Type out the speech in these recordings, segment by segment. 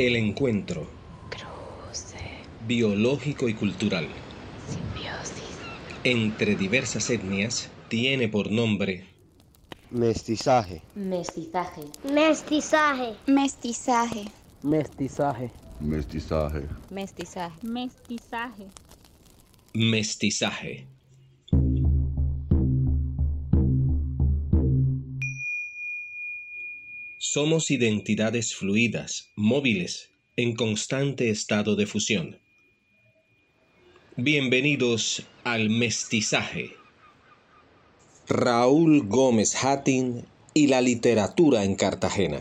El encuentro. Cruce. Biológico y cultural. Simbiosis. Entre diversas etnias tiene por nombre Mestizaje. Mestizaje. Mestizaje. Mestizaje. Mestizaje. Mestizaje. Mestizaje. Mestizaje. mestizaje. Somos identidades fluidas, móviles, en constante estado de fusión. Bienvenidos al mestizaje. Raúl Gómez Hattin y la literatura en Cartagena.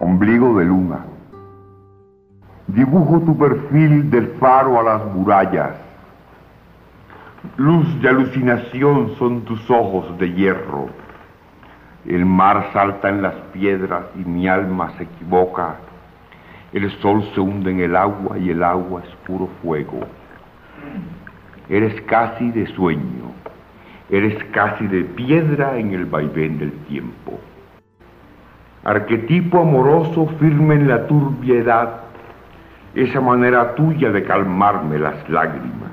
Ombligo de luna. Dibujo tu perfil del faro a las murallas. Luz de alucinación son tus ojos de hierro. El mar salta en las piedras y mi alma se equivoca. El sol se hunde en el agua y el agua es puro fuego. Eres casi de sueño. Eres casi de piedra en el vaivén del tiempo. Arquetipo amoroso firme en la turbiedad, esa manera tuya de calmarme las lágrimas,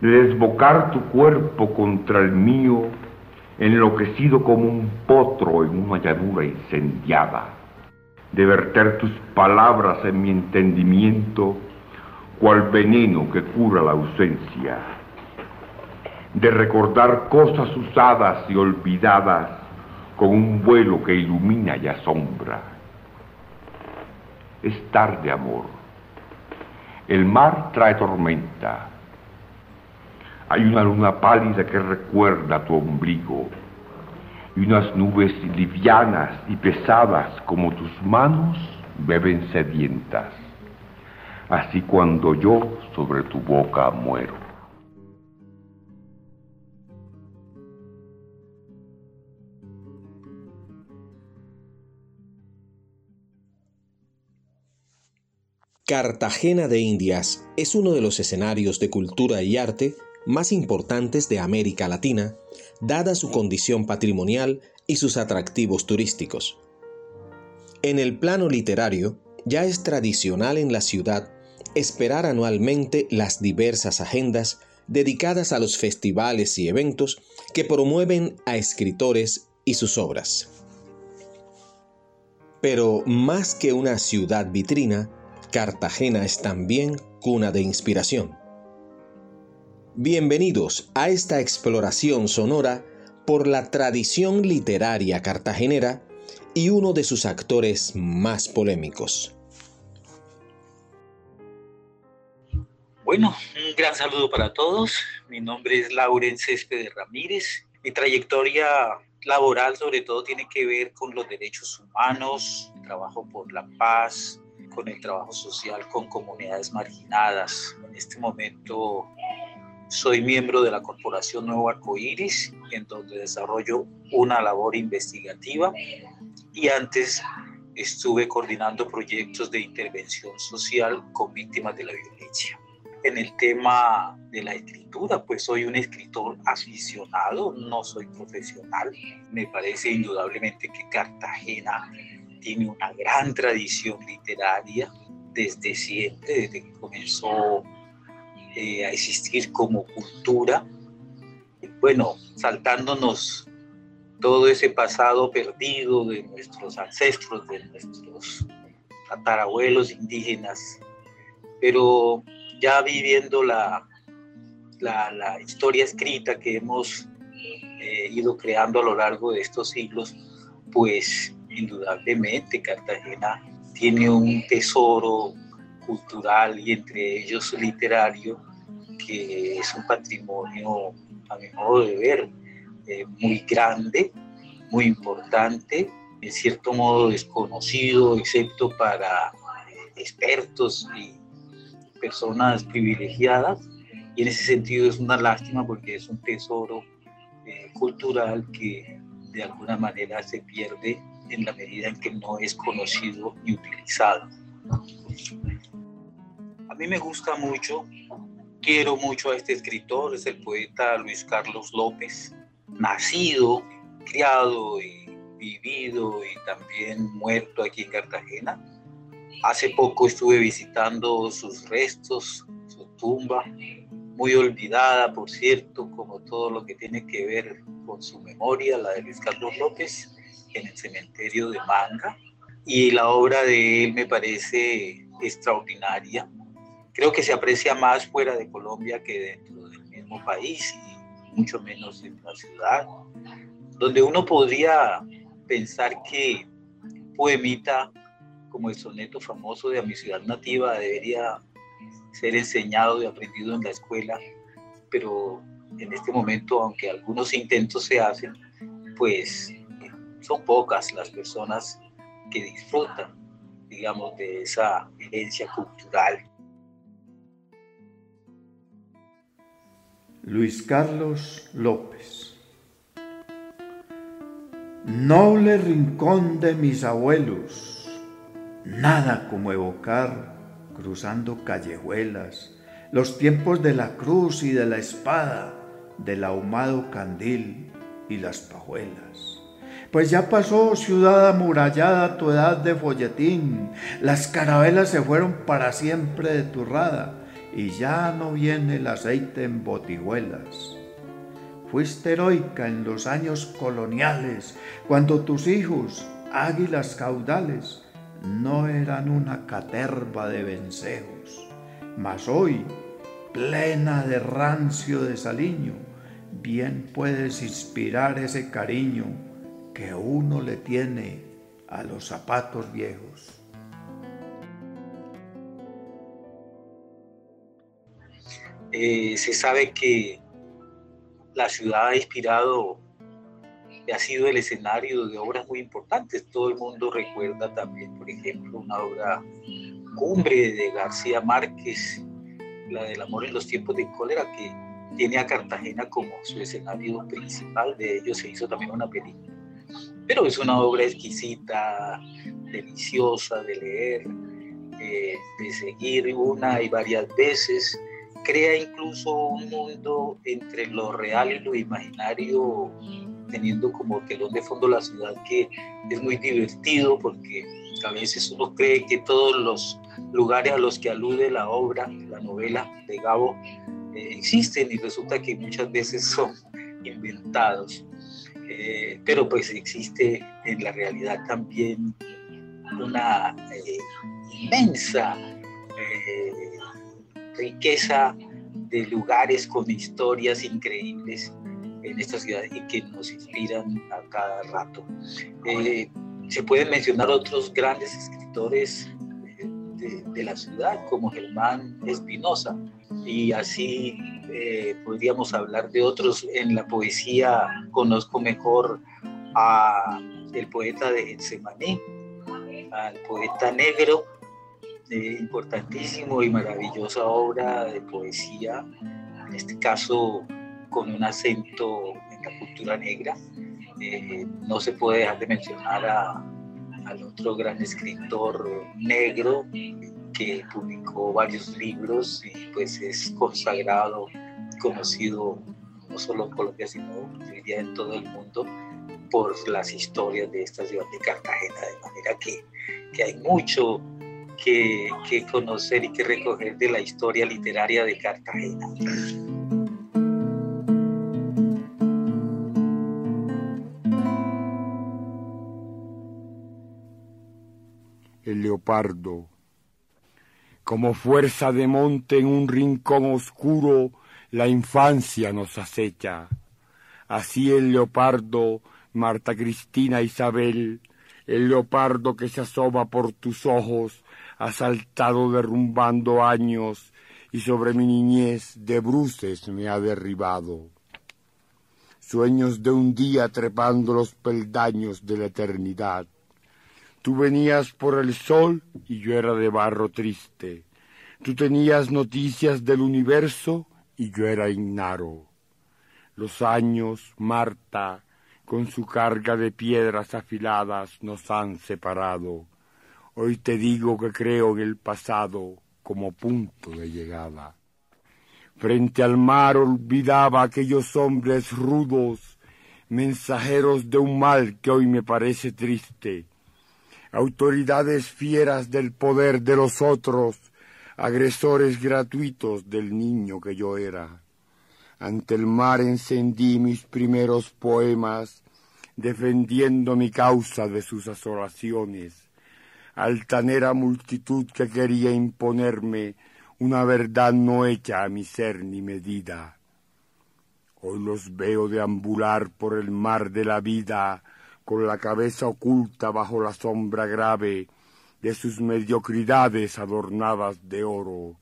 desbocar tu cuerpo contra el mío, enloquecido como un potro en una llanura incendiada, de verter tus palabras en mi entendimiento, cual veneno que cura la ausencia, de recordar cosas usadas y olvidadas, con un vuelo que ilumina y asombra. Es tarde, amor. El mar trae tormenta. Hay una luna pálida que recuerda tu ombligo y unas nubes livianas y pesadas como tus manos beben sedientas. Así cuando yo sobre tu boca muero. Cartagena de Indias es uno de los escenarios de cultura y arte más importantes de América Latina, dada su condición patrimonial y sus atractivos turísticos. En el plano literario, ya es tradicional en la ciudad esperar anualmente las diversas agendas dedicadas a los festivales y eventos que promueven a escritores y sus obras. Pero más que una ciudad vitrina, Cartagena es también cuna de inspiración. Bienvenidos a esta exploración sonora por la tradición literaria cartagenera y uno de sus actores más polémicos. Bueno, un gran saludo para todos. Mi nombre es Lauren Céspedes Ramírez. Mi trayectoria laboral sobre todo tiene que ver con los derechos humanos, trabajo por la paz, con el trabajo social con comunidades marginadas. En este momento soy miembro de la Corporación Nuevo Arcoíris, en donde desarrollo una labor investigativa y antes estuve coordinando proyectos de intervención social con víctimas de la violencia. En el tema de la escritura, pues soy un escritor aficionado, no soy profesional. Me parece indudablemente que Cartagena tiene una gran tradición literaria desde siempre, desde que comenzó eh, a existir como cultura. Bueno, saltándonos todo ese pasado perdido de nuestros ancestros, de nuestros tatarabuelos indígenas, pero ya viviendo la, la, historia escrita que hemos eh, ido creando a lo largo de estos siglos, pues indudablemente Cartagena tiene un tesoro cultural y entre ellos literario que es un patrimonio, a mi modo de ver, eh, muy grande, muy importante, en cierto modo desconocido, excepto para expertos y personas privilegiadas. Y en ese sentido es una lástima porque es un tesoro eh, cultural que de alguna manera se pierde en la medida en que no es conocido y utilizado. Mí me gusta mucho, quiero mucho a este escritor, es el poeta Luis Carlos López, nacido criado y vivido y también muerto aquí en Cartagena. Hace poco estuve visitando sus restos, su tumba, muy olvidada, por cierto, como todo lo que tiene que ver con su memoria, la de Luis Carlos López, en el cementerio de Manga. Y la obra de él me parece extraordinaria. Creo que se aprecia más fuera de Colombia que dentro del mismo país y mucho menos en la ciudad, donde uno podría pensar que un poemita como el soneto famoso de A mi ciudad nativa debería ser enseñado y aprendido en la escuela, pero en este momento, aunque algunos intentos se hacen, pues son pocas las personas que disfrutan, digamos, de esa herencia cultural. Luis Carlos López. Noble rincón de mis abuelos, nada como evocar, cruzando callejuelas, los tiempos de la cruz y de la espada, del ahumado candil y las pajuelas. Pues ya pasó ciudad amurallada tu edad de folletín, las carabelas se fueron para siempre de turrada y ya no viene el aceite en botijuelas. Fuiste heroica en los años coloniales, cuando tus hijos, águilas caudales, no eran una caterva de vencejos, mas hoy, plena de rancio de saliño, bien puedes inspirar ese cariño que uno le tiene a los zapatos viejos. Eh, se sabe que la ciudad ha inspirado, ha sido el escenario de obras muy importantes. Todo el mundo recuerda también, por ejemplo, una obra cumbre de García Márquez, la del amor en los tiempos de cólera, que tiene a Cartagena como su escenario principal. De ello se hizo también una película. Pero es una obra exquisita, deliciosa de leer, eh, de seguir una y varias veces crea incluso un mundo entre lo real y lo imaginario, teniendo como telón de fondo la ciudad que es muy divertido porque a veces uno cree que todos los lugares a los que alude la obra, la novela de Gabo, eh, existen y resulta que muchas veces son inventados. Eh, pero pues existe en la realidad también una eh, inmensa riqueza de lugares con historias increíbles en esta ciudad y que nos inspiran a cada rato. Eh, se pueden mencionar otros grandes escritores de, la ciudad como Germán Espinosa y así eh, podríamos hablar de otros. En la poesía conozco mejor a el poeta de Getsemaní, al poeta negro importantísimo y maravillosa obra de poesía, en este caso con un acento en la cultura negra. Eh, no se puede dejar de mencionar al otro gran escritor negro que publicó varios libros y pues es consagrado, conocido no solo en Colombia, sino diría en todo el mundo por las historias de esta ciudad de Cartagena, de manera que, que hay mucho que, conocer y que recoger de la historia literaria de Cartagena. El leopardo, como fuerza de monte en un rincón oscuro, la infancia nos acecha. Así el leopardo, Marta Cristina Isabel, el leopardo que se asoma por tus ojos, ha saltado derrumbando años y sobre mi niñez de bruces me ha derribado. Sueños de un día trepando los peldaños de la eternidad. Tú venías por el sol y yo era de barro triste. Tú tenías noticias del universo y yo era ignaro. Los años, Marta, con su carga de piedras afiladas, nos han separado Hoy te digo que creo en el pasado como punto de llegada. Frente al mar olvidaba aquellos hombres rudos, mensajeros de un mal que hoy me parece triste, autoridades fieras del poder de los otros, agresores gratuitos del niño que yo era. Ante el mar encendí mis primeros poemas, defendiendo mi causa de sus asolaciones. Altanera multitud que quería imponerme una verdad no hecha a mi ser ni medida. Hoy los veo deambular por el mar de la vida, con la cabeza oculta bajo la sombra grave de sus mediocridades adornadas de oro,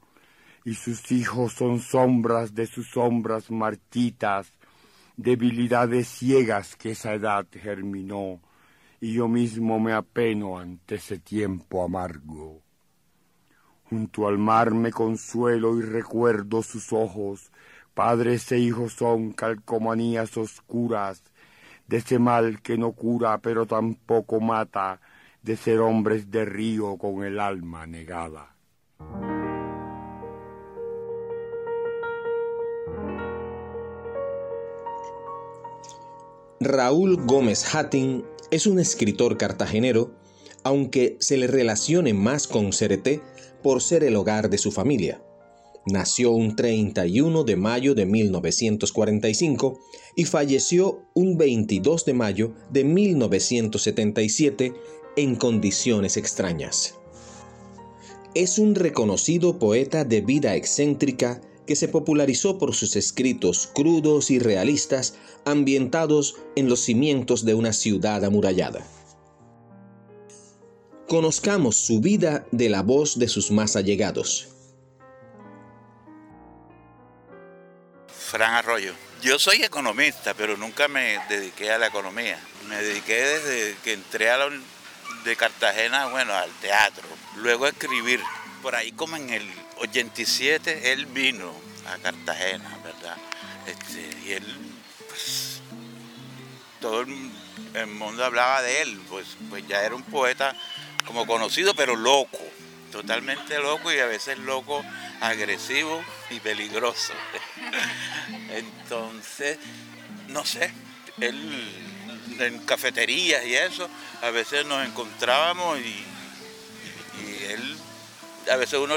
y sus hijos son sombras de sus sombras marchitas, debilidades ciegas que esa edad germinó, y yo mismo me apeno ante ese tiempo amargo. Junto al mar me consuelo y recuerdo sus ojos, padres e hijos son calcomanías oscuras, de ese mal que no cura pero tampoco mata, de ser hombres de río con el alma negada. Raúl Gómez Hattin es un escritor cartagenero, aunque se le relacione más con Cereté por ser el hogar de su familia. Nació un 31 de mayo de 1945 y falleció un 22 de mayo de 1977 en condiciones extrañas. Es un reconocido poeta de vida excéntrica que se popularizó por sus escritos crudos y realistas ambientados en los cimientos de una ciudad amurallada. Conozcamos su vida de la voz de sus más allegados. Fran Arroyo. Yo soy economista, pero nunca me dediqué a la economía. Me dediqué desde que entré de Cartagena, bueno, al teatro. Luego a escribir. Por ahí como en el 87 él vino a Cartagena, ¿verdad? Este, y él, pues, todo el, mundo hablaba de él, pues, pues ya era un poeta como conocido, pero loco, totalmente loco y a veces loco agresivo y peligroso. Entonces, no sé, él en cafeterías y eso, a veces nos encontrábamos y él, a veces uno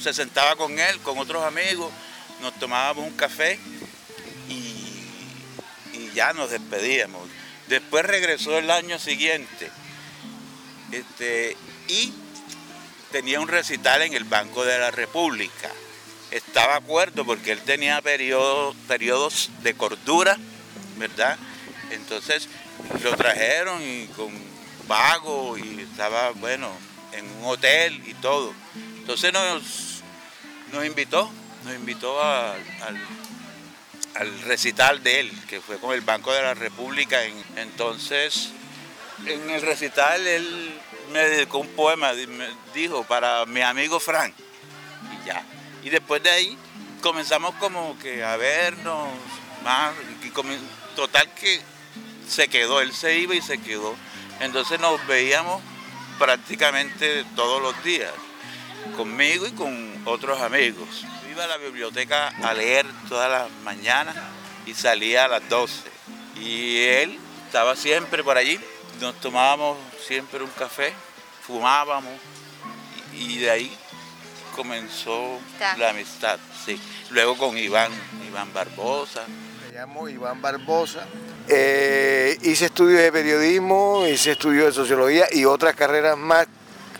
se sentaba con él, con otros amigos, nos tomábamos un café y, y ya nos despedíamos. Después regresó el año siguiente este, y tenía un recital en el Banco de la República. Estaba acuerdo porque él tenía periodos, periodos de cordura, ¿verdad? Entonces lo trajeron y con pago y estaba, bueno, en un hotel y todo. Entonces nos, nos invitó, nos invitó al, al, recital de él, que fue con el Banco de la República. Entonces, en el recital él me dedicó un poema, dijo, para mi amigo Frank. Y ya. Y después de ahí comenzamos como que a vernos más. Total que se quedó, él se iba y se quedó. Entonces nos veíamos prácticamente todos los días, conmigo y con otros amigos. Iba a la biblioteca a leer todas las mañanas y salía a las 12. Y él estaba siempre por allí. Nos tomábamos siempre un café, fumábamos y de ahí comenzó la amistad. Sí. Luego con Iván, Iván Barbosa. Me llamo Iván Barbosa. Eh, hice estudios de periodismo, hice estudios de sociología y otras carreras más,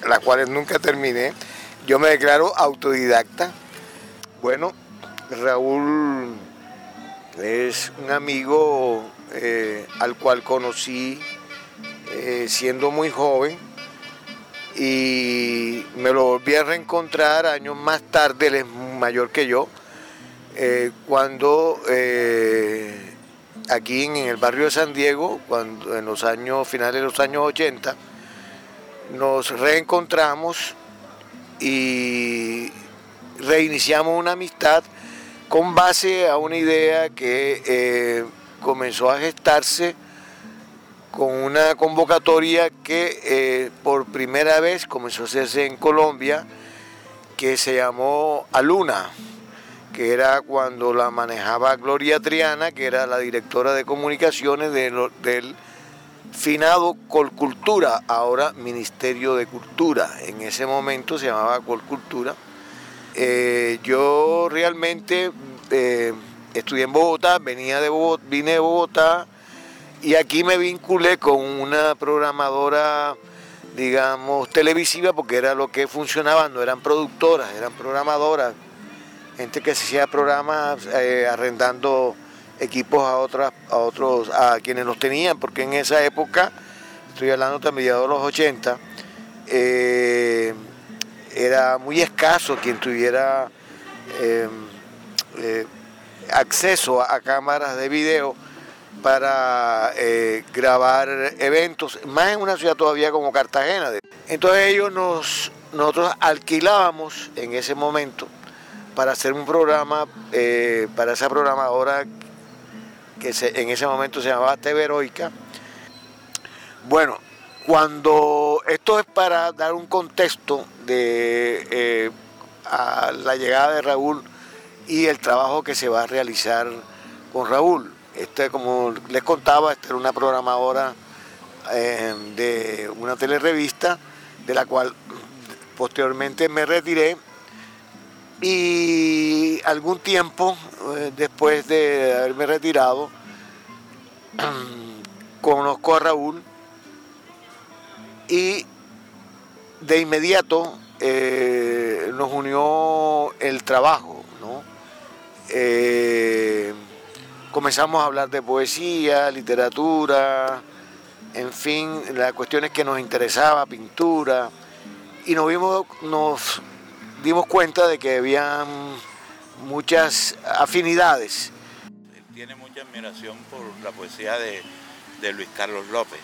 las cuales nunca terminé. Yo me declaro autodidacta. Bueno, Raúl es un amigo eh, al cual conocí eh, siendo muy joven y me lo volví a reencontrar años más tarde, él es mayor que yo, eh, cuando aquí en, el barrio de San Diego, cuando en los años finales de los años 80, nos reencontramos y reiniciamos una amistad con base a una idea que eh, comenzó a gestarse con una convocatoria que eh, por primera vez comenzó a hacerse en Colombia, que se llamó Aluna, que era cuando la manejaba Gloria Triana, que era la directora de comunicaciones de del finado Colcultura, ahora Ministerio de Cultura. En ese momento se llamaba Colcultura. Eh, yo realmente eh, estudié en Bogotá, venía de Bogotá, vine de Bogotá y aquí me vinculé con una programadora, digamos, televisiva, porque era lo que funcionaba, no eran productoras, eran programadoras, gente que hacía programas eh, arrendando equipos a otras, a otros, a quienes los tenían, porque en esa época, estoy hablando mediados de los 80, eh, era muy escaso quien tuviera eh, acceso a cámaras de video para eh, grabar eventos, más en una ciudad todavía como Cartagena. Entonces ellos nos, nosotros alquilábamos en ese momento para hacer un programa, para esa programadora que en ese momento se llamaba TV Heroica. Bueno, cuando esto es para dar un contexto de eh, a la llegada de Raúl y el trabajo que se va a realizar con Raúl. Este, como les contaba, esta era una programadora eh, de una telerevista, de la cual posteriormente me retiré. Y algún tiempo eh, después de haberme retirado, conozco a Raúl y de inmediato eh, nos unió el trabajo, ¿no? comenzamos a hablar de poesía, literatura, en fin, las cuestiones que nos interesaba, pintura, y nos, vimos, nos dimos cuenta de que había muchas afinidades. Él tiene mucha admiración por la poesía de, Luis Carlos López.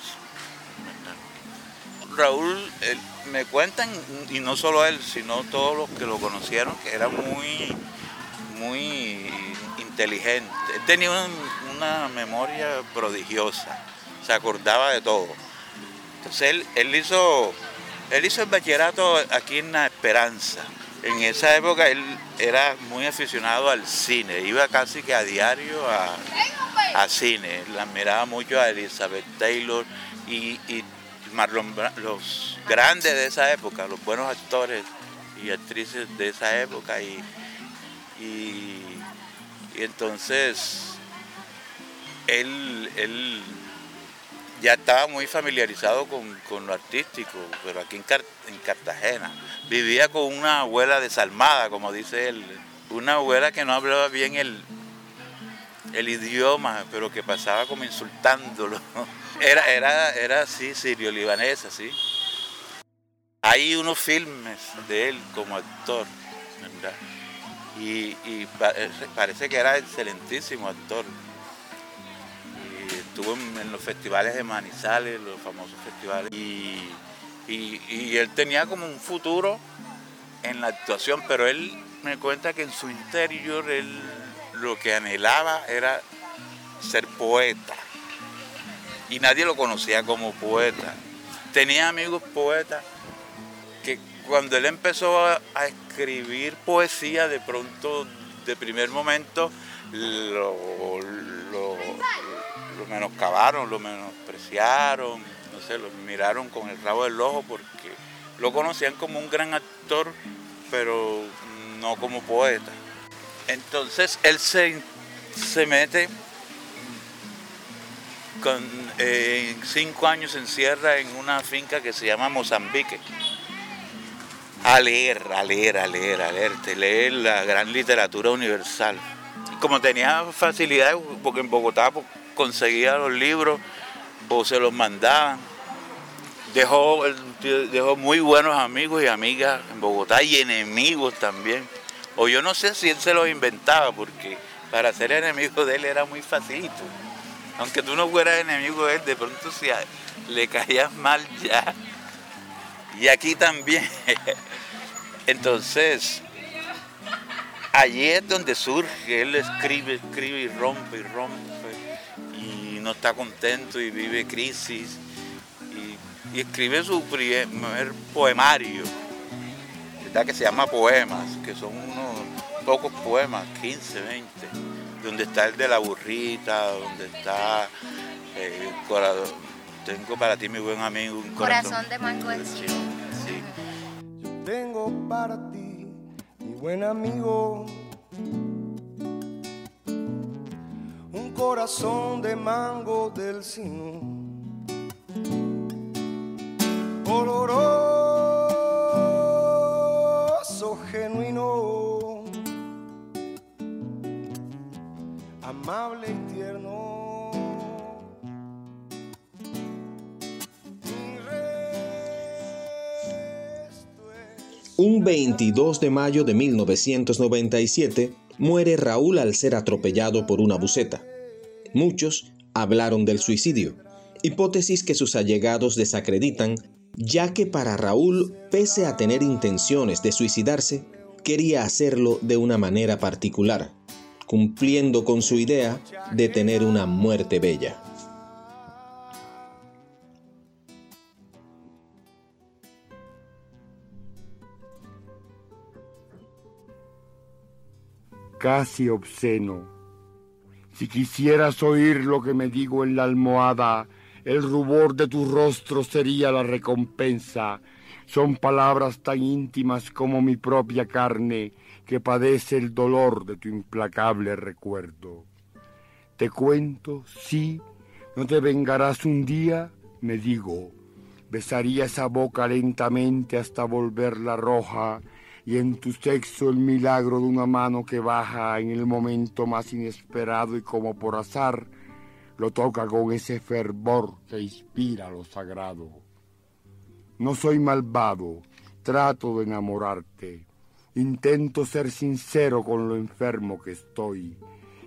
Raúl, me cuentan, y no solo él, sino todos los que lo conocieron, que era muy, muy inteligente, tenía una, memoria prodigiosa, se acordaba de todo. Entonces él, él, hizo, él hizo el bachillerato aquí en La Esperanza. En esa época él era muy aficionado al cine, iba casi que a diario a, cine, la admiraba mucho a Elizabeth Taylor y, Marlon los grandes de esa época, los buenos actores y actrices de esa época y y entonces él, ya estaba muy familiarizado con, lo artístico, pero aquí en, Cartagena. Vivía con una abuela desalmada, como dice él, una abuela que no hablaba bien el, el idioma, pero que pasaba como insultándolo. Era, era, era así, sirio-libanesa, sí. Hay unos filmes de él como actor, ¿verdad? y, parece que era excelentísimo actor. Y estuvo en, los festivales de Manizales, los famosos festivales, y, él tenía como un futuro en la actuación, pero él me cuenta que en su interior él lo que anhelaba era ser poeta. Y nadie lo conocía como poeta. Tenía amigos poetas que cuando él empezó a, escribir poesía, de pronto, de primer momento, lo, lo, menoscabaron, lo menospreciaron, no sé, lo miraron con el rabo del ojo porque lo conocían como un gran actor, pero no como poeta. Entonces él se, se mete con eh, cinco años se encierra en una finca que se llama Mozambique a leer, a leer, a leer, a leer, te leer la gran literatura universal. Como tenía facilidad, porque en Bogotá pues, conseguía los libros o se los mandaban, dejó, dejó muy buenos amigos y amigas en Bogotá y enemigos también. O yo no sé si él se los inventaba, porque para ser enemigo de él era muy facilito. Aunque tú no fueras enemigo de él, de pronto si le caías mal ya y aquí también. Entonces, allí es donde surge, él escribe, escribe y rompe y rompe no está contento y vive crisis y, escribe su primer poemario, que se llama Poemas, que son unos pocos poemas, 15, 20, donde está el de la burrita, donde está eh, tengo para ti mi buen amigo un corazón, de mango sí, sí. Yo tengo para ti mi buen amigo corazón de mango del sino oloroso genuino amable y tierno Un 22 de mayo de 1997 muere Raúl al ser atropellado por una buceta. Muchos hablaron del suicidio, hipótesis que sus allegados desacreditan, ya que para Raúl, pese a tener intenciones de suicidarse, quería hacerlo de una manera particular, cumpliendo con su idea de tener una muerte bella. casi obsceno. Si quisieras oír lo que me digo en la almohada, el rubor de tu rostro sería la recompensa. Son palabras tan íntimas como mi propia carne que padece el dolor de tu implacable recuerdo. Te cuento, sí, no te vengarás un día, me digo. Besaría esa boca lentamente hasta volverla roja y en tu sexo el milagro de una mano que baja en el momento más inesperado y como por azar lo toca con ese fervor que inspira lo sagrado. No soy malvado, trato de enamorarte, intento ser sincero con lo enfermo que estoy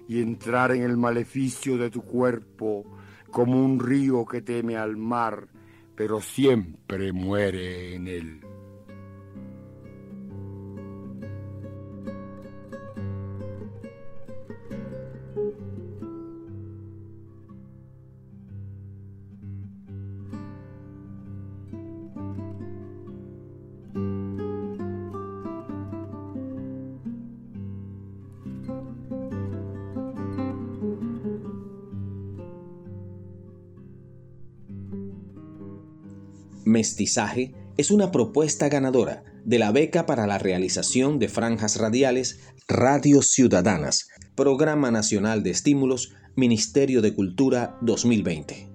y entrar en el maleficio de tu cuerpo como un río que teme al mar, pero siempre muere en él. Mestizaje es una propuesta ganadora de la beca para la realización de franjas radiales Radio Ciudadanas, Programa Nacional de Estímulos, Ministerio de Cultura 2020.